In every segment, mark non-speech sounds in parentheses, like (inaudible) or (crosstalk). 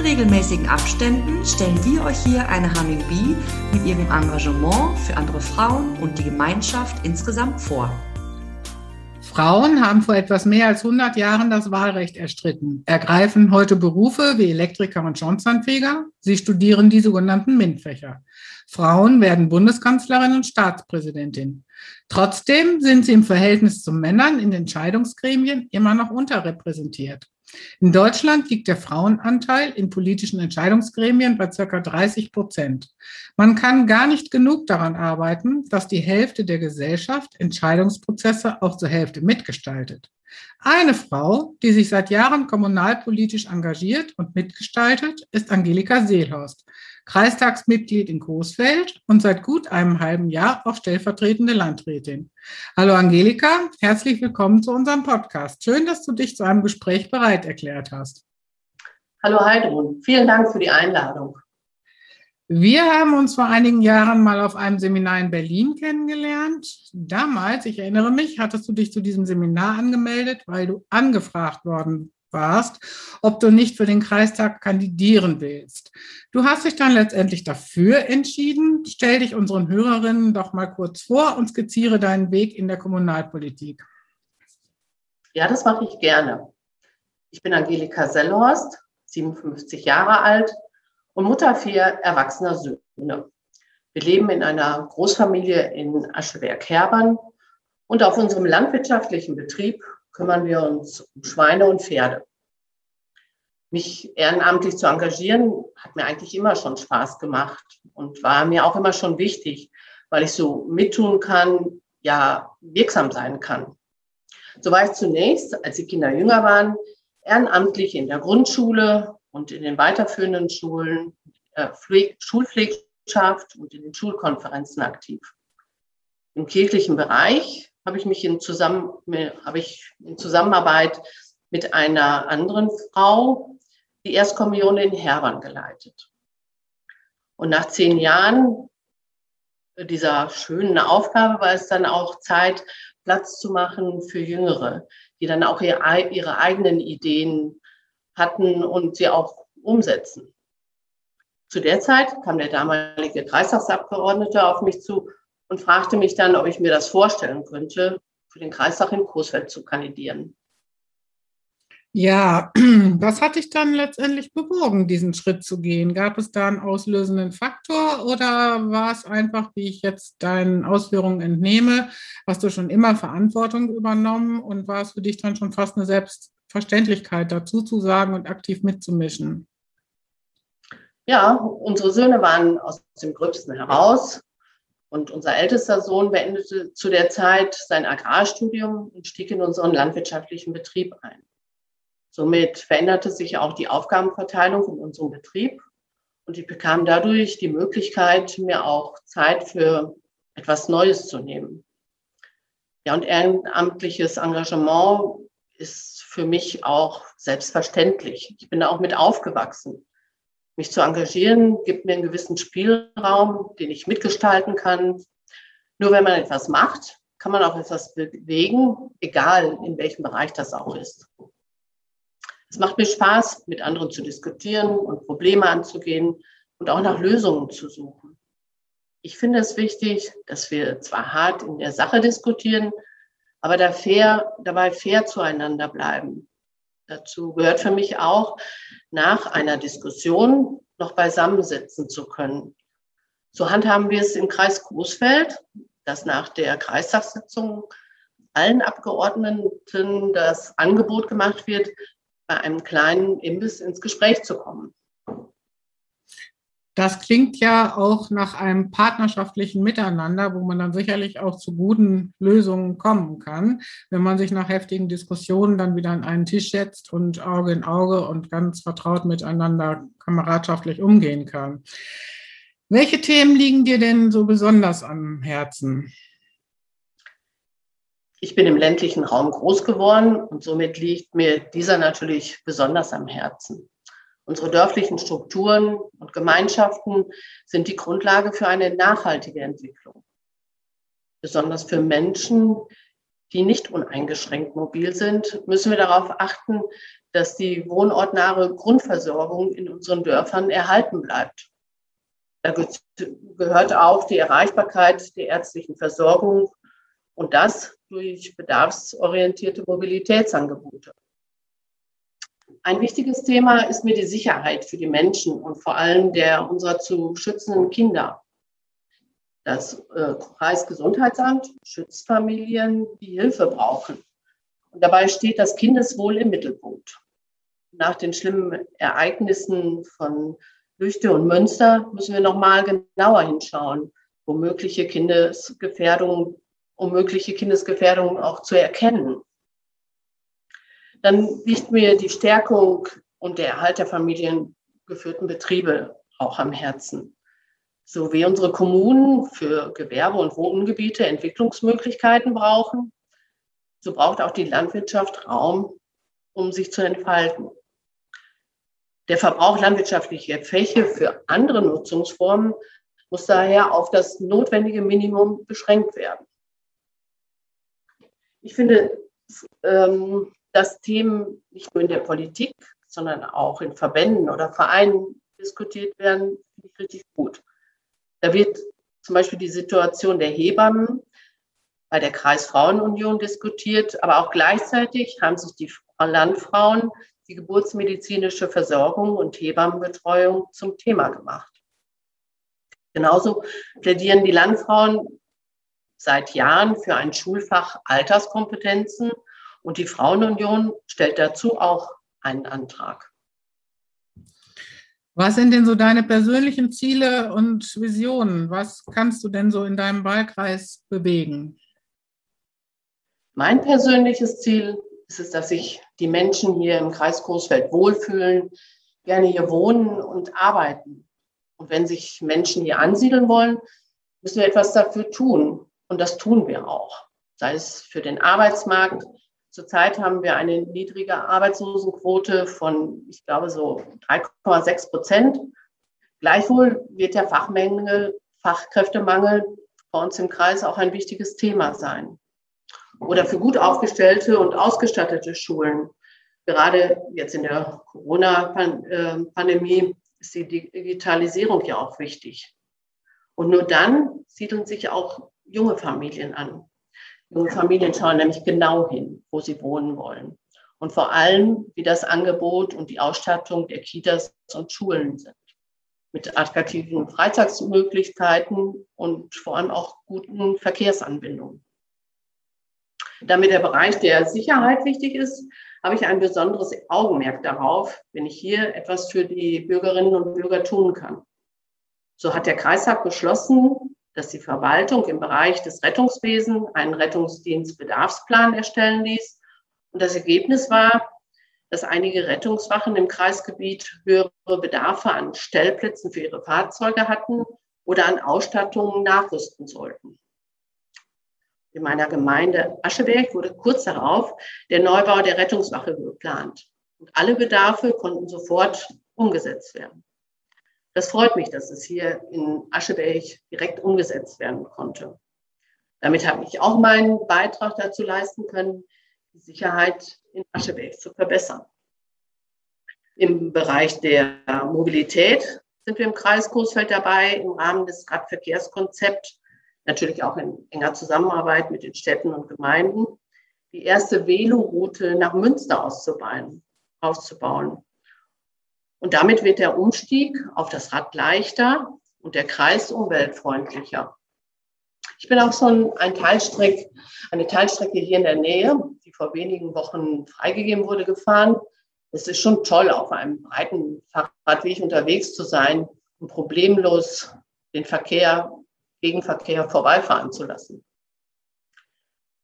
In regelmäßigen Abständen stellen wir euch hier eine Humming Bee mit ihrem Engagement für andere Frauen und die Gemeinschaft insgesamt vor. Frauen haben vor etwas mehr als 100 Jahren das Wahlrecht erstritten, ergreifen heute Berufe wie Elektriker und Schornsteinfeger. Sie studieren die sogenannten MINT-Fächer. Frauen werden Bundeskanzlerin und Staatspräsidentin. Trotzdem sind sie im Verhältnis zu Männern in Entscheidungsgremien immer noch unterrepräsentiert. In Deutschland liegt der Frauenanteil in politischen Entscheidungsgremien bei circa 30 Prozent. Man kann gar nicht genug daran arbeiten, dass die Hälfte der Gesellschaft Entscheidungsprozesse auch zur Hälfte mitgestaltet. Eine Frau, die sich seit Jahren kommunalpolitisch engagiert und mitgestaltet, ist Angelika Seelhorst, Kreistagsmitglied in Coesfeld und seit gut einem halben Jahr auch stellvertretende Landrätin. Hallo Angelika, herzlich willkommen zu unserem Podcast. Schön, dass du dich zu einem Gespräch bereit erklärt hast. Hallo Heidrun, vielen Dank für die Einladung. Wir haben uns vor einigen Jahren mal auf einem Seminar in Berlin kennengelernt. Damals, ich erinnere mich, hattest du dich zu diesem Seminar angemeldet, weil du angefragt worden warst, ob du nicht für den Kreistag kandidieren willst. Du hast dich dann letztendlich dafür entschieden. Stell dich unseren Hörerinnen doch mal kurz vor und skizziere deinen Weg in der Kommunalpolitik. Ja, das mache ich gerne. Ich bin Angelika Sellhorst, 57 Jahre alt und Mutter vier erwachsener Söhne. Wir leben in einer Großfamilie in Ascheberg-Herbern und auf unserem landwirtschaftlichen Betrieb kümmern wir uns um Schweine und Pferde. Mich ehrenamtlich zu engagieren, hat mir eigentlich immer schon Spaß gemacht und war mir auch immer schon wichtig, weil ich so mittun kann, ja, wirksam sein kann. So war ich zunächst, als die Kinder jünger waren, ehrenamtlich in der Grundschule und in den weiterführenden Schulen, äh, Schulpflegschaft und in den Schulkonferenzen aktiv. Im kirchlichen Bereich habe ich mich in, Zusammen habe ich in Zusammenarbeit mit einer anderen Frau die Erstkommunion in Herbern geleitet. Und nach zehn Jahren dieser schönen Aufgabe war es dann auch Zeit, Platz zu machen für Jüngere, die dann auch ihre eigenen Ideen hatten und sie auch umsetzen. Zu der Zeit kam der damalige Kreistagsabgeordnete auf mich zu und fragte mich dann, ob ich mir das vorstellen könnte, für den Kreistag in Coesfeld zu kandidieren. Ja, (clears throat) was hat dich dann letztendlich bewogen, diesen Schritt zu gehen? Gab es da einen auslösenden Faktor oder war es einfach, wie ich jetzt deinen Ausführungen entnehme, hast du schon immer Verantwortung übernommen und war es für dich dann schon fast eine Selbstverständlichkeit, dazu zu sagen und aktiv mitzumischen? Ja, unsere Söhne waren aus dem Gröbsten heraus. Und unser ältester Sohn beendete zu der Zeit sein Agrarstudium und stieg in unseren landwirtschaftlichen Betrieb ein. Somit veränderte sich auch die Aufgabenverteilung in unserem Betrieb und ich bekam dadurch die Möglichkeit, mir auch Zeit für etwas Neues zu nehmen. Ja, und ehrenamtliches Engagement ist für mich auch selbstverständlich. Ich bin da auch mit aufgewachsen. Mich zu engagieren gibt mir einen gewissen Spielraum, den ich mitgestalten kann. Nur wenn man etwas macht, kann man auch etwas bewegen, egal in welchem Bereich das auch ist. Es macht mir Spaß, mit anderen zu diskutieren und Probleme anzugehen und auch nach Lösungen zu suchen. Ich finde es wichtig, dass wir zwar hart in der Sache diskutieren, aber da fair, dabei fair zueinander bleiben Dazu gehört für mich auch, nach einer Diskussion noch beisammensitzen zu können. So handhaben wir es im Kreis Großfeld, dass nach der Kreistagssitzung allen Abgeordneten das Angebot gemacht wird, bei einem kleinen Imbiss ins Gespräch zu kommen. Das klingt ja auch nach einem partnerschaftlichen Miteinander, wo man dann sicherlich auch zu guten Lösungen kommen kann, wenn man sich nach heftigen Diskussionen dann wieder an einen Tisch setzt und Auge in Auge und ganz vertraut miteinander kameradschaftlich umgehen kann. Welche Themen liegen dir denn so besonders am Herzen? Ich bin im ländlichen Raum groß geworden und somit liegt mir dieser natürlich besonders am Herzen. Unsere dörflichen Strukturen und Gemeinschaften sind die Grundlage für eine nachhaltige Entwicklung. Besonders für Menschen, die nicht uneingeschränkt mobil sind, müssen wir darauf achten, dass die wohnortnahe Grundversorgung in unseren Dörfern erhalten bleibt. Da gehört auch die Erreichbarkeit der ärztlichen Versorgung und das durch bedarfsorientierte Mobilitätsangebote. Ein wichtiges Thema ist mir die Sicherheit für die Menschen und vor allem der unserer zu schützenden Kinder. Das äh, Kreisgesundheitsamt schützt Familien, die Hilfe brauchen. Und dabei steht das Kindeswohl im Mittelpunkt. Nach den schlimmen Ereignissen von Lüchte und Münster müssen wir noch mal genauer hinschauen, wo mögliche Kindesgefährdungen, um mögliche Kindesgefährdungen auch zu erkennen. Dann liegt mir die Stärkung und der Erhalt der familiengeführten Betriebe auch am Herzen. So wie unsere Kommunen für Gewerbe- und Wohngebiete Entwicklungsmöglichkeiten brauchen, so braucht auch die Landwirtschaft Raum, um sich zu entfalten. Der Verbrauch landwirtschaftlicher Fläche für andere Nutzungsformen muss daher auf das notwendige Minimum beschränkt werden. Ich finde, ähm, dass Themen nicht nur in der Politik, sondern auch in Verbänden oder Vereinen diskutiert werden, finde ich richtig gut. Da wird zum Beispiel die Situation der Hebammen bei der Kreisfrauenunion diskutiert, aber auch gleichzeitig haben sich die Landfrauen die geburtsmedizinische Versorgung und Hebammenbetreuung zum Thema gemacht. Genauso plädieren die Landfrauen seit Jahren für ein Schulfach Alterskompetenzen und die Frauenunion stellt dazu auch einen Antrag. Was sind denn so deine persönlichen Ziele und Visionen? Was kannst du denn so in deinem Wahlkreis bewegen? Mein persönliches Ziel ist es, dass sich die Menschen hier im Kreis Großfeld wohlfühlen, gerne hier wohnen und arbeiten. Und wenn sich Menschen hier ansiedeln wollen, müssen wir etwas dafür tun. Und das tun wir auch. Sei es für den Arbeitsmarkt, Zurzeit haben wir eine niedrige Arbeitslosenquote von, ich glaube, so 3,6 Prozent. Gleichwohl wird der Fachmangel, Fachkräftemangel bei uns im Kreis auch ein wichtiges Thema sein. Oder für gut aufgestellte und ausgestattete Schulen. Gerade jetzt in der Corona-Pandemie ist die Digitalisierung ja auch wichtig. Und nur dann siedeln sich auch junge Familien an. Junge Familien schauen nämlich genau hin, wo sie wohnen wollen. Und vor allem, wie das Angebot und die Ausstattung der Kitas und Schulen sind. Mit attraktiven Freizeitsmöglichkeiten und vor allem auch guten Verkehrsanbindungen. Damit der Bereich der Sicherheit wichtig ist, habe ich ein besonderes Augenmerk darauf, wenn ich hier etwas für die Bürgerinnen und Bürger tun kann. So hat der Kreistag beschlossen, dass die Verwaltung im Bereich des Rettungswesens einen Rettungsdienstbedarfsplan erstellen ließ. Und das Ergebnis war, dass einige Rettungswachen im Kreisgebiet höhere Bedarfe an Stellplätzen für ihre Fahrzeuge hatten oder an Ausstattungen nachrüsten sollten. In meiner Gemeinde Ascheberg wurde kurz darauf der Neubau der Rettungswache geplant. Und alle Bedarfe konnten sofort umgesetzt werden. Das freut mich, dass es hier in Ascheberg direkt umgesetzt werden konnte. Damit habe ich auch meinen Beitrag dazu leisten können, die Sicherheit in Ascheberg zu verbessern. Im Bereich der Mobilität sind wir im Kreis Coesfeld dabei, im Rahmen des Radverkehrskonzepts, natürlich auch in enger Zusammenarbeit mit den Städten und Gemeinden, die erste Veloroute nach Münster auszubauen. Und damit wird der Umstieg auf das Rad leichter und der Kreis umweltfreundlicher. Ich bin auch schon ein Teilstreck, eine Teilstrecke hier in der Nähe, die vor wenigen Wochen freigegeben wurde, gefahren. Es ist schon toll, auf einem breiten Fahrradweg unterwegs zu sein und problemlos den Verkehr, Gegenverkehr vorbeifahren zu lassen.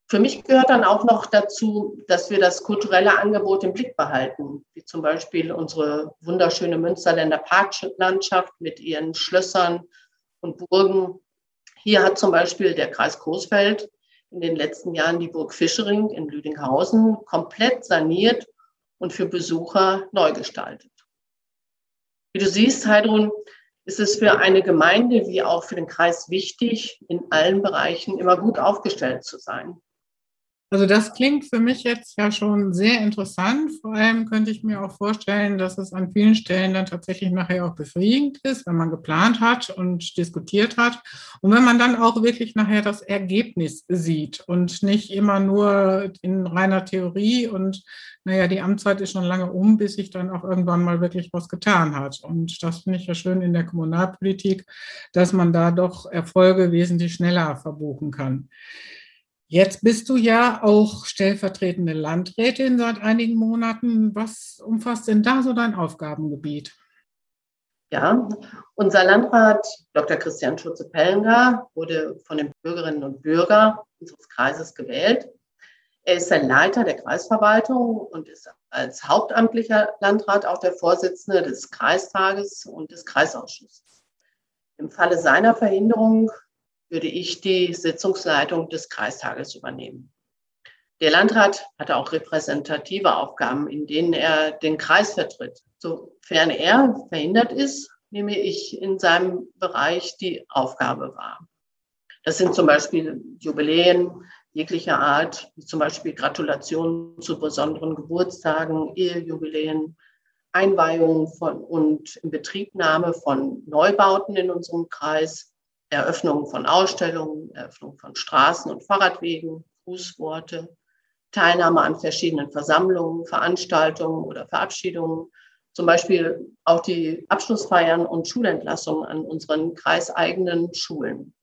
Für mich gehört dann auch noch dazu, dass wir das kulturelle Angebot im Blick behalten, wie zum Beispiel unsere wunderschöne Münsterländer Parklandschaft mit ihren Schlössern und Burgen. Hier hat zum Beispiel der Kreis Coesfeld in den letzten Jahren die Burg Fischering in Lüdinghausen komplett saniert und für Besucher neu gestaltet. Wie du siehst, Heidrun, ist es für eine Gemeinde wie auch für den Kreis wichtig, in allen Bereichen immer gut aufgestellt zu sein. Also das klingt für mich jetzt ja schon sehr interessant. Vor allem könnte ich mir auch vorstellen, dass es an vielen Stellen dann tatsächlich nachher auch befriedigend ist, wenn man geplant hat und diskutiert hat. Und wenn man dann auch wirklich nachher das Ergebnis sieht und nicht immer nur in reiner Theorie und naja, die Amtszeit ist schon lange um, bis sich dann auch irgendwann mal wirklich was getan hat. Und das finde ich ja schön in der Kommunalpolitik, dass man da doch Erfolge wesentlich schneller verbuchen kann. Jetzt bist du ja auch stellvertretende Landrätin seit einigen Monaten. Was umfasst denn da so dein Aufgabengebiet? Ja, unser Landrat Dr. Christian Schutze-Pellenger wurde von den Bürgerinnen und Bürgern unseres Kreises gewählt. Er ist der Leiter der Kreisverwaltung und ist als hauptamtlicher Landrat auch der Vorsitzende des Kreistages und des Kreisausschusses. Im Falle seiner Verhinderung würde ich die Sitzungsleitung des Kreistages übernehmen. Der Landrat hatte auch repräsentative Aufgaben, in denen er den Kreis vertritt. Sofern er verhindert ist, nehme ich in seinem Bereich die Aufgabe wahr. Das sind zum Beispiel Jubiläen jeglicher Art, wie zum Beispiel Gratulationen zu besonderen Geburtstagen, Ehejubiläen, Einweihungen von und Inbetriebnahme von Neubauten in unserem Kreis, Eröffnung von Ausstellungen, Eröffnung von Straßen und Fahrradwegen, Grußworte, Teilnahme an verschiedenen Versammlungen, Veranstaltungen oder Verabschiedungen, zum Beispiel auch die Abschlussfeiern und Schulentlassungen an unseren kreiseigenen Schulen.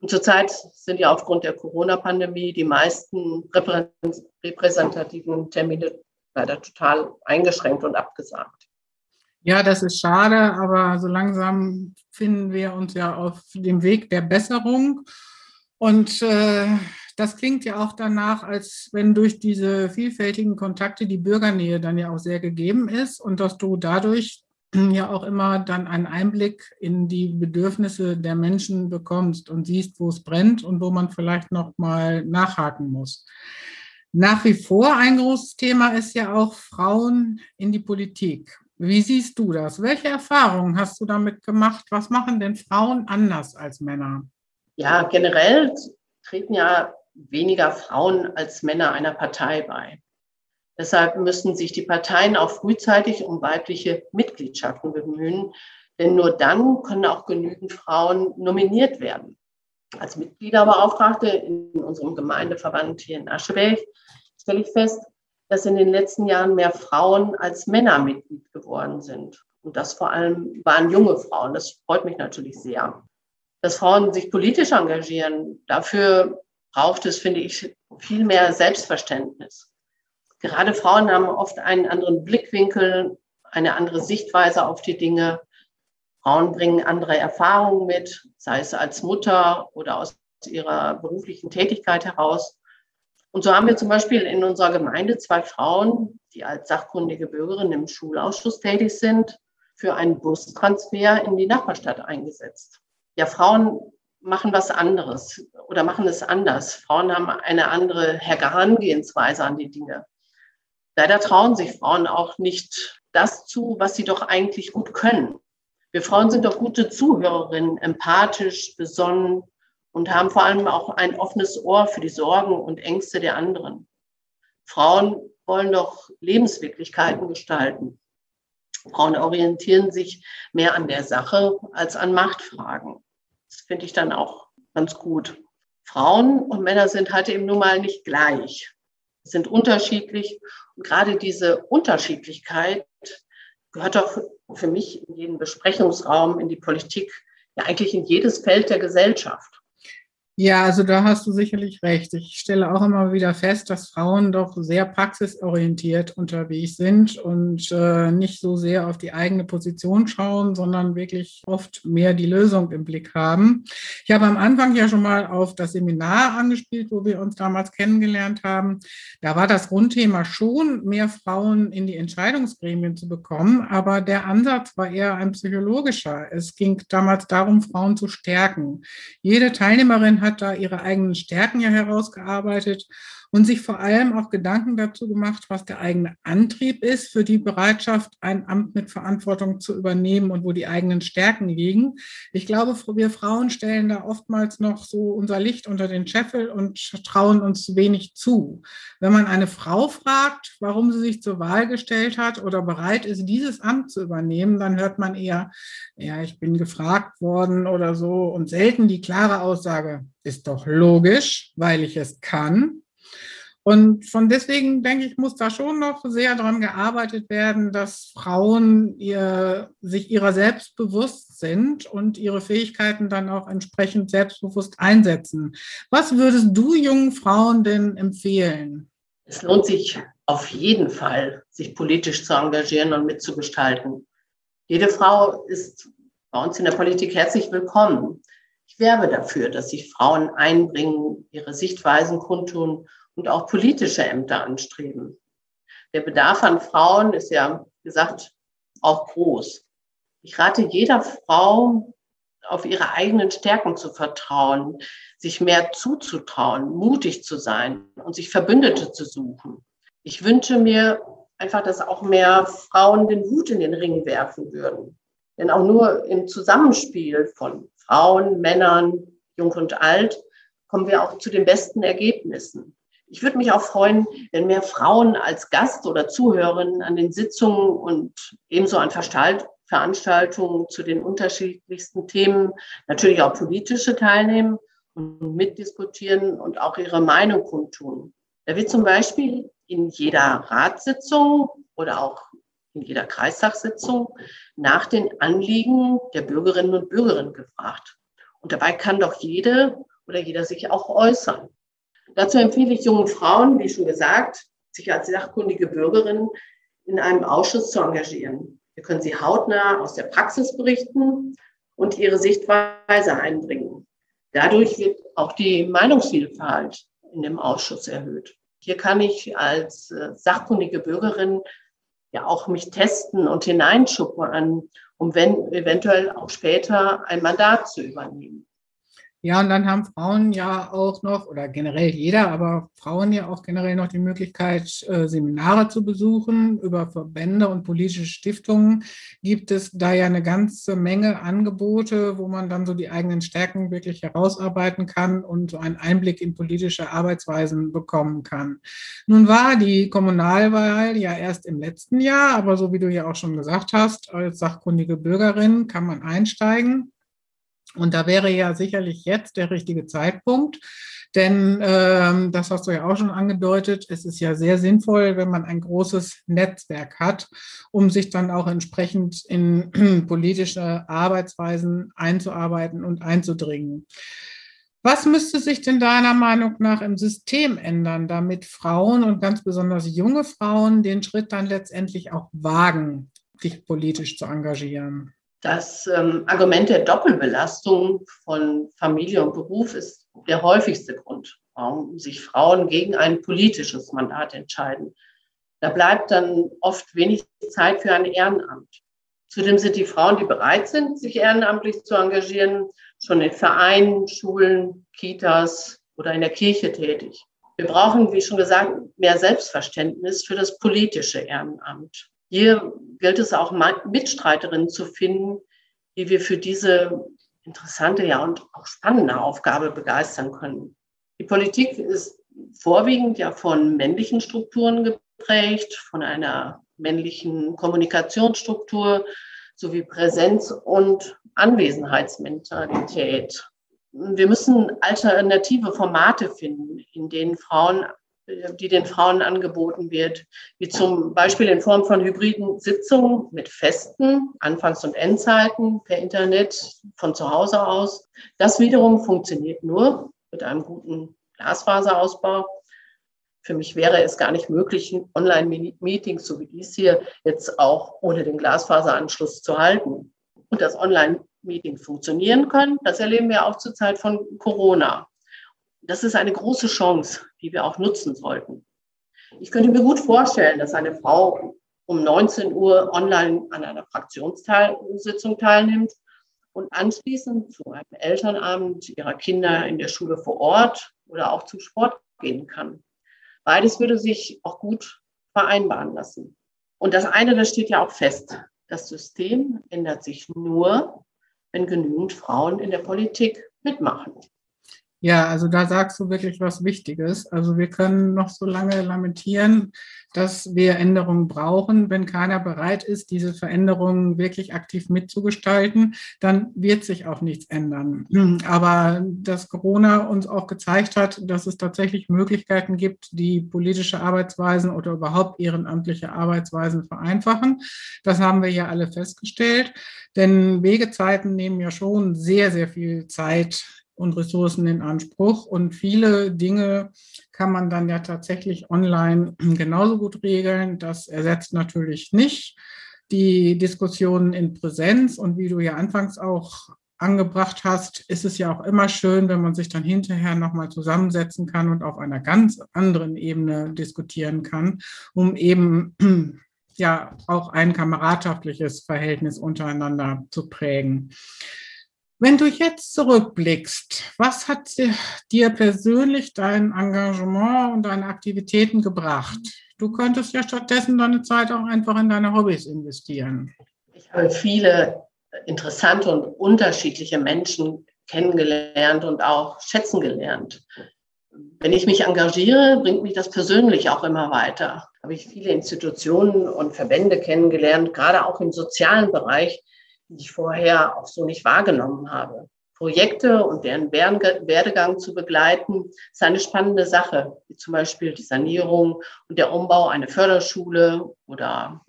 Und zurzeit sind ja aufgrund der Corona-Pandemie die meisten repräsentativen Termine leider total eingeschränkt und abgesagt. Ja, das ist schade, aber so langsam finden wir uns ja auf dem Weg der Besserung. Und äh, das klingt ja auch danach, als wenn durch diese vielfältigen Kontakte die Bürgernähe dann ja auch sehr gegeben ist und dass du dadurch (clears throat) ja auch immer dann einen Einblick in die Bedürfnisse der Menschen bekommst und siehst, wo es brennt und wo man vielleicht noch mal nachhaken muss. Nach wie vor ein großes Thema ist ja auch Frauen in die Politik. Wie siehst du das? Welche Erfahrungen hast du damit gemacht? Was machen denn Frauen anders als Männer? Ja, generell treten ja weniger Frauen als Männer einer Partei bei. Deshalb müssen sich die Parteien auch frühzeitig um weibliche Mitgliedschaften bemühen, denn nur dann können auch genügend Frauen nominiert werden. Als Mitgliederbeauftragte in unserem Gemeindeverband hier in Ascheberg stelle ich fest, dass in den letzten Jahren mehr Frauen als Männer Mitglied geworden sind. Und das vor allem waren junge Frauen. Das freut mich natürlich sehr. Dass Frauen sich politisch engagieren, dafür braucht es, finde ich, viel mehr Selbstverständnis. Gerade Frauen haben oft einen anderen Blickwinkel, eine andere Sichtweise auf die Dinge. Frauen bringen andere Erfahrungen mit, sei es als Mutter oder aus ihrer beruflichen Tätigkeit heraus. Und so haben wir zum Beispiel in unserer Gemeinde zwei Frauen, die als sachkundige Bürgerinnen im Schulausschuss tätig sind, für einen Bustransfer in die Nachbarstadt eingesetzt. Ja, Frauen machen was anderes oder machen es anders. Frauen haben eine andere Herangehensweise an die Dinge. Leider trauen sich Frauen auch nicht das zu, was sie doch eigentlich gut können. Wir Frauen sind doch gute Zuhörerinnen, empathisch, besonnen, und haben vor allem auch ein offenes Ohr für die Sorgen und Ängste der anderen. Frauen wollen doch Lebenswirklichkeiten gestalten. Frauen orientieren sich mehr an der Sache als an Machtfragen. Das finde ich dann auch ganz gut. Frauen und Männer sind halt eben nun mal nicht gleich, sind unterschiedlich. Und gerade diese Unterschiedlichkeit gehört doch für mich in jeden Besprechungsraum, in die Politik, ja eigentlich in jedes Feld der Gesellschaft. Ja, also da hast du sicherlich recht. Ich stelle auch immer wieder fest, dass Frauen doch sehr praxisorientiert unterwegs sind und äh, nicht so sehr auf die eigene Position schauen, sondern wirklich oft mehr die Lösung im Blick haben. Ich habe am Anfang ja schon mal auf das Seminar angespielt, wo wir uns damals kennengelernt haben. Da war das Grundthema schon, mehr Frauen in die Entscheidungsgremien zu bekommen, aber der Ansatz war eher ein psychologischer. Es ging damals darum, Frauen zu stärken. Jede Teilnehmerin hat da ihre eigenen Stärken ja herausgearbeitet und sich vor allem auch Gedanken dazu gemacht, was der eigene Antrieb ist für die Bereitschaft, ein Amt mit Verantwortung zu übernehmen und wo die eigenen Stärken liegen. Ich glaube, wir Frauen stellen da oftmals noch so unser Licht unter den Scheffel und trauen uns wenig zu. Wenn man eine Frau fragt, warum sie sich zur Wahl gestellt hat oder bereit ist, dieses Amt zu übernehmen, dann hört man eher, ja, ich bin gefragt worden oder so und selten die klare Aussage, ist doch logisch, weil ich es kann. Und von deswegen denke ich, muss da schon noch sehr daran gearbeitet werden, dass Frauen ihr, sich ihrer selbst bewusst sind und ihre Fähigkeiten dann auch entsprechend selbstbewusst einsetzen. Was würdest du jungen Frauen denn empfehlen? Es lohnt sich auf jeden Fall, sich politisch zu engagieren und mitzugestalten. Jede Frau ist bei uns in der Politik herzlich willkommen. Ich werbe dafür, dass sich Frauen einbringen, ihre Sichtweisen kundtun und auch politische Ämter anstreben. Der Bedarf an Frauen ist ja, wie gesagt, auch groß. Ich rate jeder Frau, auf ihre eigenen Stärken zu vertrauen, sich mehr zuzutrauen, mutig zu sein und sich Verbündete zu suchen. Ich wünsche mir einfach, dass auch mehr Frauen den Hut in den Ring werfen würden. Denn auch nur im Zusammenspiel von Frauen, Männern, Jung und Alt kommen wir auch zu den besten Ergebnissen. Ich würde mich auch freuen, wenn mehr Frauen als Gast oder Zuhörerin an den Sitzungen und ebenso an Veranstaltungen zu den unterschiedlichsten Themen, natürlich auch politische teilnehmen und mitdiskutieren und auch ihre Meinung kundtun. Da wird zum Beispiel in jeder Ratssitzung oder auch in jeder Kreistagssitzung nach den Anliegen der Bürgerinnen und Bürger gefragt. Und dabei kann doch jede oder jeder sich auch äußern. Dazu empfehle ich jungen Frauen, wie schon gesagt, sich als sachkundige Bürgerin in einem Ausschuss zu engagieren. Hier können sie hautnah aus der Praxis berichten und ihre Sichtweise einbringen. Dadurch wird auch die Meinungsvielfalt in dem Ausschuss erhöht. Hier kann ich als äh, sachkundige Bürgerin ja auch mich testen und hineinschuppern, um wenn, eventuell auch später ein Mandat zu übernehmen. Ja, und dann haben Frauen ja auch noch, oder generell jeder, aber Frauen ja auch generell noch die Möglichkeit, äh, Seminare zu besuchen. Über Verbände und politische Stiftungen gibt es da ja eine ganze Menge Angebote, wo man dann so die eigenen Stärken wirklich herausarbeiten kann und so einen Einblick in politische Arbeitsweisen bekommen kann. Nun war die Kommunalwahl ja erst im letzten Jahr, aber so wie du ja auch schon gesagt hast, als sachkundige Bürgerin kann man einsteigen. Und da wäre ja sicherlich jetzt der richtige Zeitpunkt, denn ähm, das hast du ja auch schon angedeutet, es ist ja sehr sinnvoll, wenn man ein großes Netzwerk hat, um sich dann auch entsprechend in (clears throat) politische Arbeitsweisen einzuarbeiten und einzudringen. Was müsste sich denn deiner Meinung nach im System ändern, damit Frauen und ganz besonders junge Frauen den Schritt dann letztendlich auch wagen, sich politisch zu engagieren? Das ähm, Argument der Doppelbelastung von Familie und Beruf ist der häufigste Grund, warum sich Frauen gegen ein politisches Mandat entscheiden. Da bleibt dann oft wenig Zeit für ein Ehrenamt. Zudem sind die Frauen, die bereit sind, sich ehrenamtlich zu engagieren, schon in Vereinen, Schulen, Kitas oder in der Kirche tätig. Wir brauchen, wie schon gesagt, mehr Selbstverständnis für das politische Ehrenamt. Hier gilt es auch Mitstreiterinnen zu finden, die wir für diese interessante, ja und auch spannende Aufgabe begeistern können. Die Politik ist vorwiegend ja von männlichen Strukturen geprägt, von einer männlichen Kommunikationsstruktur sowie Präsenz- und Anwesenheitsmentalität. Wir müssen alternative Formate finden, in denen Frauen die den Frauen angeboten wird, wie zum Beispiel in Form von hybriden Sitzungen mit festen Anfangs- und Endzeiten per Internet von zu Hause aus. Das wiederum funktioniert nur, mit einem guten Glasfaserausbau. Für mich wäre es gar nicht möglich, Online-Meetings, so wie dies hier, jetzt auch ohne den Glasfaseranschluss zu halten. Und dass Online-Meetings funktionieren können, das erleben wir auch zur Zeit von Corona. Das ist eine große Chance, die wir auch nutzen sollten. Ich könnte mir gut vorstellen, dass eine Frau um 19 Uhr online an einer Fraktionssitzung teilnimmt und anschließend zu einem Elternabend ihrer Kinder in der Schule vor Ort oder auch zum Sport gehen kann. Beides würde sich auch gut vereinbaren lassen. Und das eine, das steht ja auch fest. Das System ändert sich nur, wenn genügend Frauen in der Politik mitmachen. Ja, also da sagst du wirklich was Wichtiges. Also wir können noch so lange lamentieren, dass wir Änderungen brauchen. Wenn keiner bereit ist, diese Veränderungen wirklich aktiv mitzugestalten, dann wird sich auch nichts ändern. Aber dass Corona uns auch gezeigt hat, dass es tatsächlich Möglichkeiten gibt, die politische Arbeitsweisen oder überhaupt ehrenamtliche Arbeitsweisen vereinfachen, das haben wir ja alle festgestellt. Denn Wegezeiten nehmen ja schon sehr, sehr viel Zeit und Ressourcen in Anspruch. Und viele Dinge kann man dann ja tatsächlich online (clears throat) genauso gut regeln. Das ersetzt natürlich nicht die Diskussionen in Präsenz. Und wie du ja anfangs auch angebracht hast, ist es ja auch immer schön, wenn man sich dann hinterher nochmal zusammensetzen kann und auf einer ganz anderen Ebene diskutieren kann, um eben (clears throat) ja auch ein kameradschaftliches Verhältnis untereinander zu prägen. Wenn du jetzt zurückblickst, was hat dir persönlich dein Engagement und deine Aktivitäten gebracht? Du könntest ja stattdessen deine Zeit auch einfach in deine Hobbys investieren. Ich habe viele interessante und unterschiedliche Menschen kennengelernt und auch schätzen gelernt. Wenn ich mich engagiere, bringt mich das persönlich auch immer weiter. Habe ich viele Institutionen und Verbände kennengelernt, gerade auch im sozialen Bereich, die ich vorher auch so nicht wahrgenommen habe. Projekte und deren Werdegang zu begleiten, ist eine spannende Sache, wie zum Beispiel die Sanierung und der Umbau einer Förderschule oder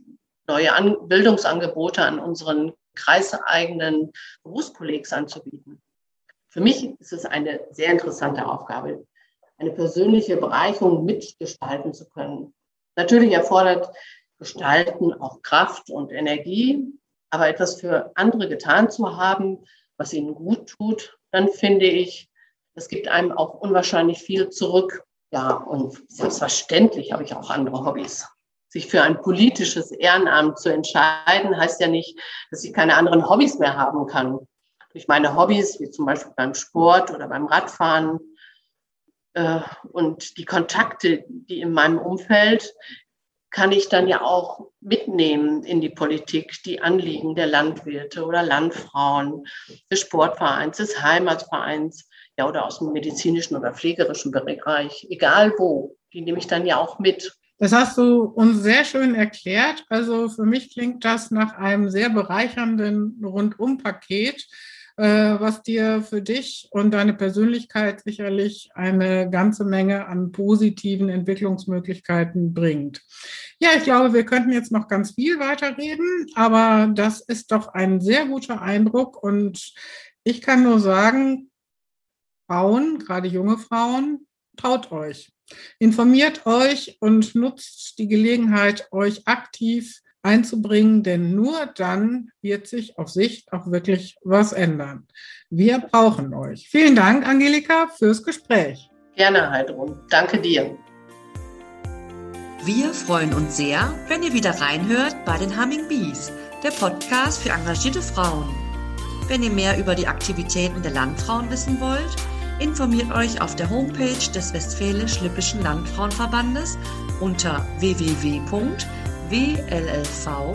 neue Bildungsangebote an unseren kreiseigenen Berufskollegs anzubieten. Für mich ist es eine sehr interessante Aufgabe, eine persönliche Bereicherung mitgestalten zu können. Natürlich erfordert Gestalten auch Kraft und Energie, aber etwas für andere getan zu haben, was ihnen gut tut, dann finde ich, das gibt einem auch unwahrscheinlich viel zurück. Ja, und selbstverständlich habe ich auch andere Hobbys. Sich für ein politisches Ehrenamt zu entscheiden, heißt ja nicht, dass ich keine anderen Hobbys mehr haben kann. Durch meine Hobbys, wie zum Beispiel beim Sport oder beim Radfahren, äh, und die Kontakte, die in meinem Umfeld kann ich dann ja auch mitnehmen in die Politik, die Anliegen der Landwirte oder Landfrauen, des Sportvereins, des Heimatvereins, ja, oder aus dem medizinischen oder pflegerischen Bereich, egal wo, die nehme ich dann ja auch mit. Das hast du uns sehr schön erklärt. Also für mich klingt das nach einem sehr bereichernden Rundumpaket was dir für dich und deine Persönlichkeit sicherlich eine ganze Menge an positiven Entwicklungsmöglichkeiten bringt. Ja, ich glaube, wir könnten jetzt noch ganz viel weiterreden, aber das ist doch ein sehr guter Eindruck und ich kann nur sagen, Frauen, gerade junge Frauen, traut euch. Informiert euch und nutzt die Gelegenheit, euch aktiv einzubringen, denn nur dann wird sich auf Sicht auch wirklich was ändern. Wir brauchen euch. Vielen Dank, Angelika, fürs Gespräch. Gerne, Heidrun. Danke dir. Wir freuen uns sehr, wenn ihr wieder reinhört bei den Humming Bees, der Podcast für engagierte Frauen. Wenn ihr mehr über die Aktivitäten der Landfrauen wissen wollt, informiert euch auf der Homepage des Westfälisch-Lippischen Landfrauenverbandes unter www wllv.de.